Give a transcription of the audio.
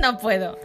no puedo.